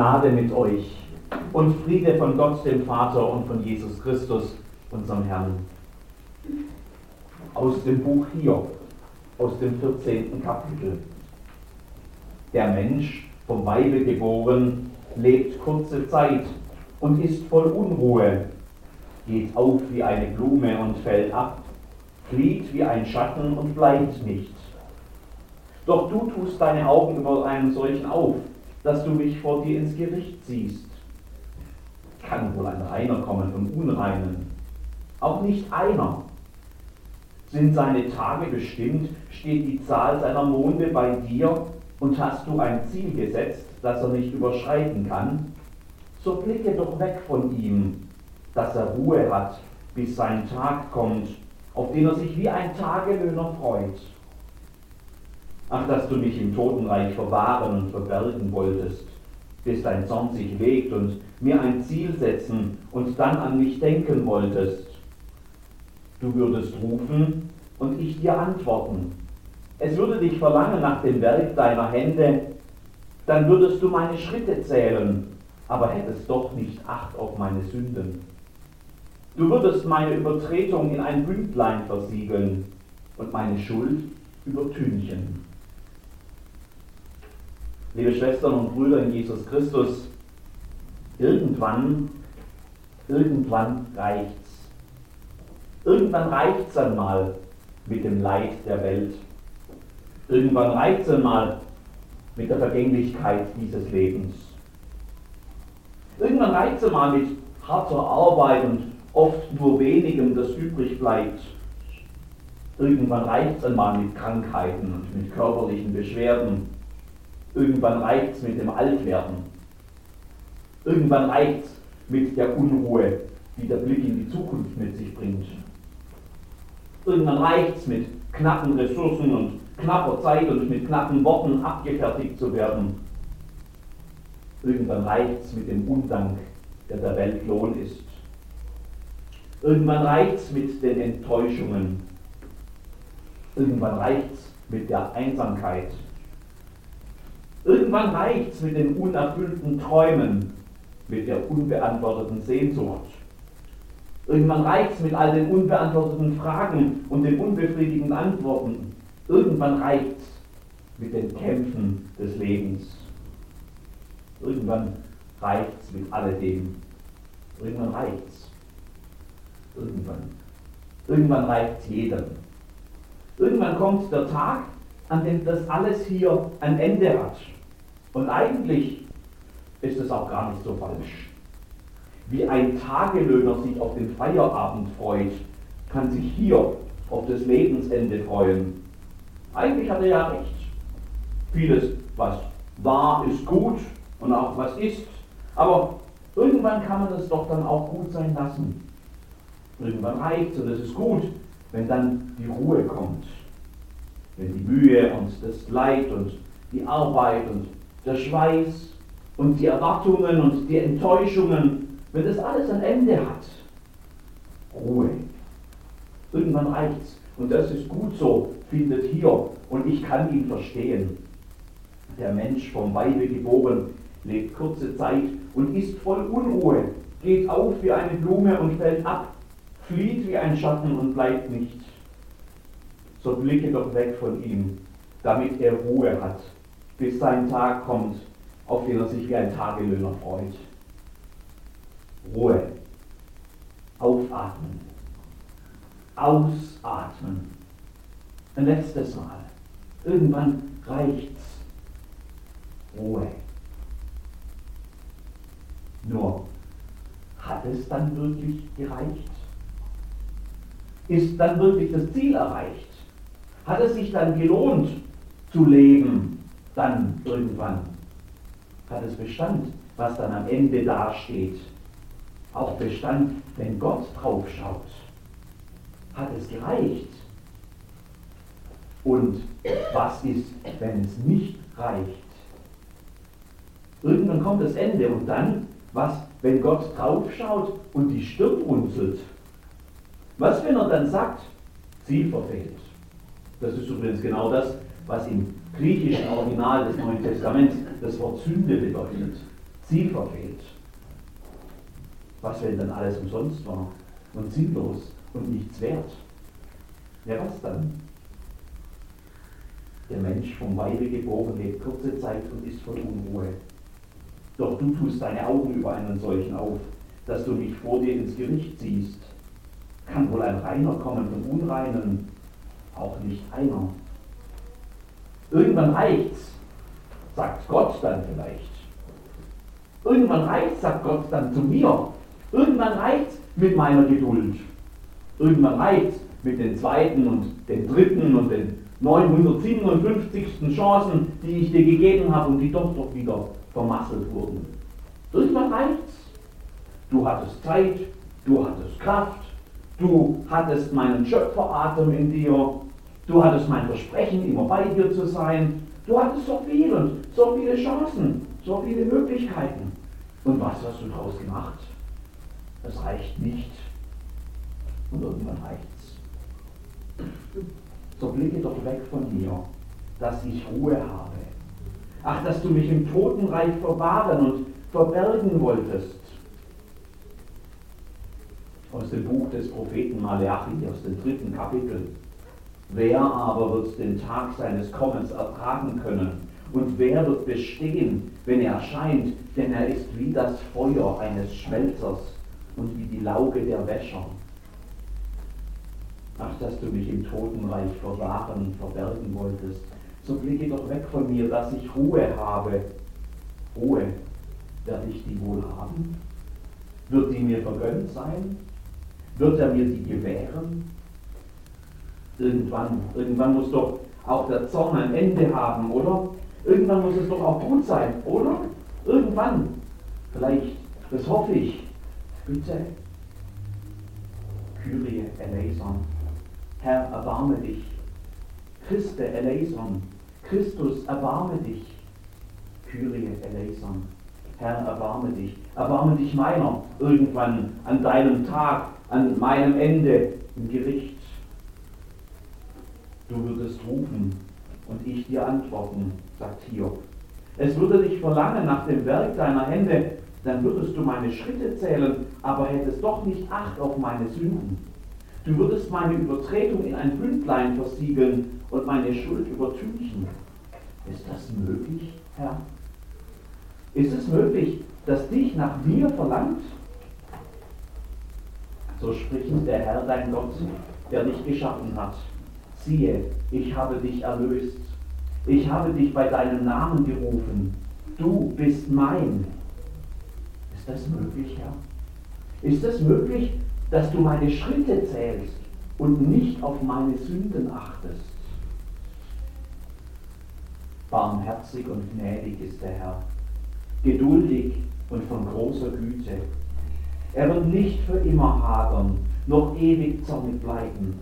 Gnade mit euch und Friede von Gott, dem Vater und von Jesus Christus, unserem Herrn. Aus dem Buch Hiob, aus dem 14. Kapitel. Der Mensch, vom Weibe geboren, lebt kurze Zeit und ist voll Unruhe, geht auf wie eine Blume und fällt ab, flieht wie ein Schatten und bleibt nicht. Doch du tust deine Augen über einen solchen auf, dass du mich vor dir ins Gericht ziehst. Kann wohl ein Reiner kommen vom Unreinen? Auch nicht einer. Sind seine Tage bestimmt, steht die Zahl seiner Monde bei dir und hast du ein Ziel gesetzt, das er nicht überschreiten kann, so blicke doch weg von ihm, dass er Ruhe hat, bis sein Tag kommt, auf den er sich wie ein Tagelöhner freut. Ach, dass du mich im Totenreich verwahren und verbergen wolltest, bis dein Zorn sich legt und mir ein Ziel setzen und dann an mich denken wolltest. Du würdest rufen und ich dir antworten. Es würde dich verlangen nach dem Werk deiner Hände, dann würdest du meine Schritte zählen, aber hättest doch nicht Acht auf meine Sünden. Du würdest meine Übertretung in ein Bündlein versiegeln und meine Schuld übertünchen. Liebe Schwestern und Brüder in Jesus Christus, irgendwann, irgendwann reicht's. Irgendwann reicht's einmal mit dem Leid der Welt. Irgendwann reicht's einmal mit der Vergänglichkeit dieses Lebens. Irgendwann reicht's einmal mit harter Arbeit und oft nur wenigem, das übrig bleibt. Irgendwann reicht's einmal mit Krankheiten und mit körperlichen Beschwerden Irgendwann reicht es mit dem Altwerden. Irgendwann reicht es mit der Unruhe, die der Blick in die Zukunft mit sich bringt. Irgendwann reicht es mit knappen Ressourcen und knapper Zeit und mit knappen Worten abgefertigt zu werden. Irgendwann reicht es mit dem Undank, der der Welt Lohn ist. Irgendwann reicht es mit den Enttäuschungen. Irgendwann reicht es mit der Einsamkeit. Irgendwann reicht es mit den unerfüllten Träumen, mit der unbeantworteten Sehnsucht. Irgendwann reicht es mit all den unbeantworteten Fragen und den unbefriedigenden Antworten. Irgendwann reicht es mit den Kämpfen des Lebens. Irgendwann reicht es mit alledem. Irgendwann reicht es. Irgendwann. Irgendwann reicht es jedem. Irgendwann kommt der Tag, an dem das alles hier ein Ende hat. Und eigentlich ist es auch gar nicht so falsch. Wie ein Tagelöhner sich auf den Feierabend freut, kann sich hier auf das Lebensende freuen. Eigentlich hat er ja recht. Vieles, was war, ist gut und auch was ist. Aber irgendwann kann man es doch dann auch gut sein lassen. Irgendwann reicht es und es ist gut, wenn dann die Ruhe kommt wenn die Mühe und das Leid und die Arbeit und der Schweiß und die Erwartungen und die Enttäuschungen, wenn das alles ein Ende hat, Ruhe. Irgendwann reicht's. Und das ist gut so, findet hier. Und ich kann ihn verstehen. Der Mensch vom Weibe geboren, lebt kurze Zeit und ist voll Unruhe, geht auf wie eine Blume und fällt ab, flieht wie ein Schatten und bleibt nicht so blicke doch weg von ihm, damit er Ruhe hat, bis sein Tag kommt, auf den er sich wie ein Tagelöhner freut. Ruhe. Aufatmen. Ausatmen. Ein letztes Mal. Irgendwann reicht's. Ruhe. Nur, hat es dann wirklich gereicht? Ist dann wirklich das Ziel erreicht? Hat es sich dann gelohnt zu leben, dann irgendwann. Hat es Bestand, was dann am Ende dasteht. Auch Bestand, wenn Gott drauf schaut. Hat es gereicht? Und was ist, wenn es nicht reicht? Irgendwann kommt das Ende und dann, was, wenn Gott drauf schaut und die Stirn runzelt? Was, wenn er dann sagt, Ziel verfehlt? Das ist übrigens genau das, was im griechischen Original des Neuen Testaments das Wort Sünde bedeutet. Ziel verfehlt. Was, wenn dann alles umsonst war und sinnlos und nichts wert? Ja, was dann? Der Mensch vom Weibe geboren lebt kurze Zeit und ist voll Unruhe. Doch du tust deine Augen über einen solchen auf, dass du mich vor dir ins Gericht ziehst. Kann wohl ein Reiner kommen von Unreinen? Auch nicht einer. Irgendwann reicht's, sagt Gott dann vielleicht. Irgendwann reicht's, sagt Gott dann zu mir. Irgendwann reicht's mit meiner Geduld. Irgendwann reicht's mit den zweiten und den dritten und den 957. Chancen, die ich dir gegeben habe und die doch doch wieder vermasselt wurden. Irgendwann reicht's. Du hattest Zeit, du hattest Kraft, du hattest meinen Schöpferatem in dir, du hattest mein Versprechen, immer bei dir zu sein, du hattest so viel und so viele Chancen, so viele Möglichkeiten. Und was hast du daraus gemacht? Es reicht nicht. Und irgendwann reicht's. So blicke doch weg von mir, dass ich Ruhe habe. Ach, dass du mich im Totenreich verwahren und verbergen wolltest. Aus dem Buch des Propheten Maleachi, aus dem dritten Kapitel. Wer aber wird den Tag seines Kommens ertragen können? Und wer wird bestehen, wenn er erscheint? Denn er ist wie das Feuer eines Schmelzers und wie die Lauge der Wäscher. Ach, dass du mich im Totenreich verwahren und verbergen wolltest. So blicke doch weg von mir, dass ich Ruhe habe. Ruhe, werde ich die wohl haben? Wird die mir vergönnt sein? Wird er mir die gewähren? Irgendwann, irgendwann muss doch auch der Zorn ein Ende haben, oder? Irgendwann muss es doch auch gut sein, oder? Irgendwann. Vielleicht, das hoffe ich. Bitte. Kyrie eleison. Herr, erbarme dich. Christe eleison. Christus, erbarme dich. Kyrie eleison. Herr, erbarme dich. Erbarme dich meiner irgendwann an deinem Tag, an meinem Ende im Gericht. Du würdest rufen und ich dir antworten, sagt Hiob. Es würde dich verlangen nach dem Werk deiner Hände, dann würdest du meine Schritte zählen, aber hättest doch nicht Acht auf meine Sünden. Du würdest meine Übertretung in ein Bündlein versiegeln und meine Schuld übertünchen. Ist das möglich, Herr? Ist es möglich, dass dich nach mir verlangt? So spricht der Herr dein Gott, der dich geschaffen hat. Siehe, ich habe dich erlöst. Ich habe dich bei deinem Namen gerufen. Du bist mein. Ist das möglich, Herr? Ist es möglich, dass du meine Schritte zählst und nicht auf meine Sünden achtest? Barmherzig und gnädig ist der Herr, geduldig und von großer Güte. Er wird nicht für immer hadern, noch ewig zornig bleiben.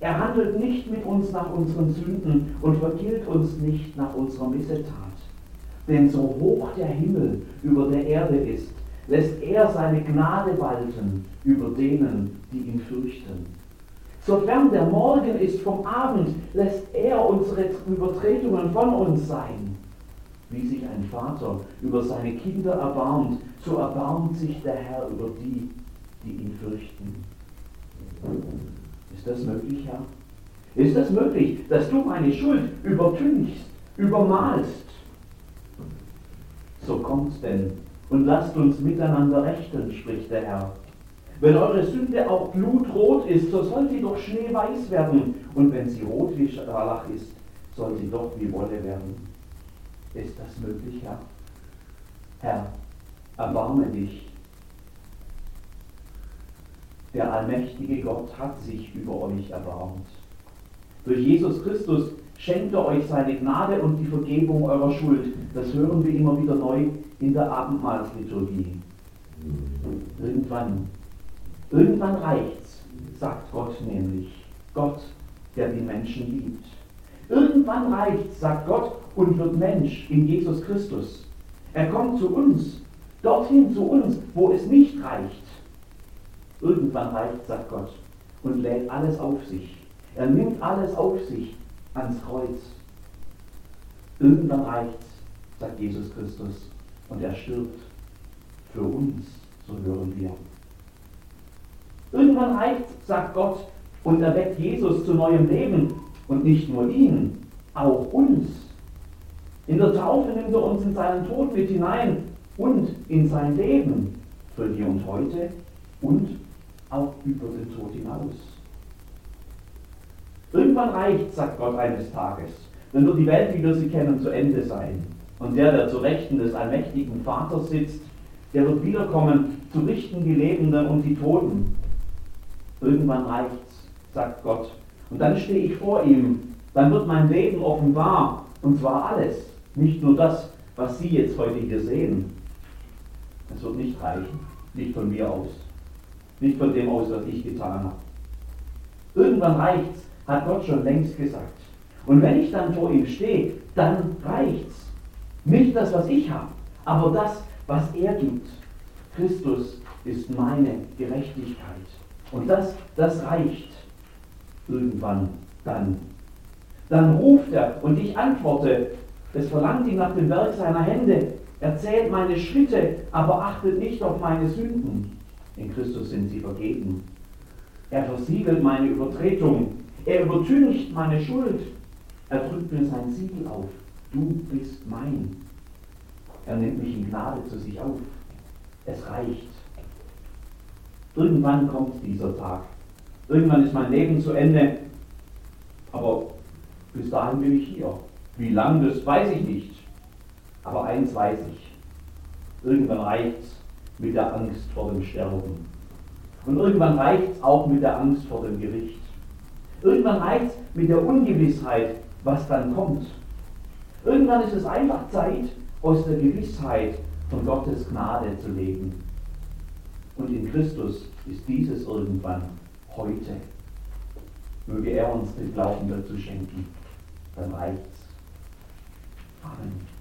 Er handelt nicht mit uns nach unseren Sünden und vergilt uns nicht nach unserer Missetat. Denn so hoch der Himmel über der Erde ist, lässt er seine Gnade walten über denen, die ihn fürchten. Sofern der Morgen ist vom Abend, lässt er unsere Übertretungen von uns sein. Wie sich ein Vater über seine Kinder erbarmt, so erbarmt sich der Herr über die, die ihn fürchten. Ist das möglich, Herr? Ist das möglich, dass du meine Schuld übertünchst, übermalst? So kommt denn und lasst uns miteinander rechten, spricht der Herr. Wenn eure Sünde auch blutrot ist, so soll sie doch schneeweiß werden. Und wenn sie rot wie Scharlach ist, soll sie doch wie Wolle werden. Ist das möglich, Herr? Herr, erbarme dich. Der allmächtige Gott hat sich über euch erbarmt. Durch Jesus Christus schenkt er euch seine Gnade und die Vergebung eurer Schuld. Das hören wir immer wieder neu in der Abendmahlsliturgie. Irgendwann, irgendwann reicht's, sagt Gott nämlich. Gott, der die Menschen liebt. Irgendwann reicht's, sagt Gott, und wird Mensch in Jesus Christus. Er kommt zu uns, dorthin zu uns, wo es nicht reicht. Irgendwann reicht, sagt Gott, und lädt alles auf sich. Er nimmt alles auf sich ans Kreuz. Irgendwann reicht's, sagt Jesus Christus, und er stirbt für uns, so hören wir. Irgendwann reicht, sagt Gott, und erweckt Jesus zu neuem Leben. Und nicht nur ihn, auch uns. In der Taufe nimmt er uns in seinen Tod mit hinein und in sein Leben für hier und heute und auch über den Tod hinaus. Irgendwann reicht, sagt Gott eines Tages, dann wird die Welt, wie wir sie kennen, zu Ende sein. Und der, der zu Rechten des allmächtigen Vaters sitzt, der wird wiederkommen, zu richten die Lebenden und die Toten. Irgendwann reicht's, sagt Gott. Und dann stehe ich vor ihm. Dann wird mein Leben offenbar. Und zwar alles. Nicht nur das, was Sie jetzt heute hier sehen. Es wird nicht reichen. Nicht von mir aus. Nicht von dem aus, was ich getan habe. Irgendwann reicht's, hat Gott schon längst gesagt. Und wenn ich dann vor ihm stehe, dann reicht's. Nicht das, was ich habe, aber das, was er gibt. Christus ist meine Gerechtigkeit. Und das, das reicht irgendwann dann. Dann ruft er und ich antworte. Es verlangt ihn nach dem Werk seiner Hände. Er zählt meine Schritte, aber achtet nicht auf meine Sünden. In Christus sind sie vergeben. Er versiegelt meine Übertretung. Er übertüncht meine Schuld. Er drückt mir sein Siegel auf. Du bist mein. Er nimmt mich in Gnade zu sich auf. Es reicht. Irgendwann kommt dieser Tag. Irgendwann ist mein Leben zu Ende. Aber bis dahin bin ich hier. Wie lang, das weiß ich nicht. Aber eins weiß ich. Irgendwann reicht es mit der Angst vor dem Sterben. Und irgendwann reicht es auch mit der Angst vor dem Gericht. Irgendwann reicht es mit der Ungewissheit, was dann kommt. Irgendwann ist es einfach Zeit, aus der Gewissheit von Gottes Gnade zu leben. Und in Christus ist dieses irgendwann heute. Möge er uns den Glauben dazu schenken. Dann reicht's. Amen.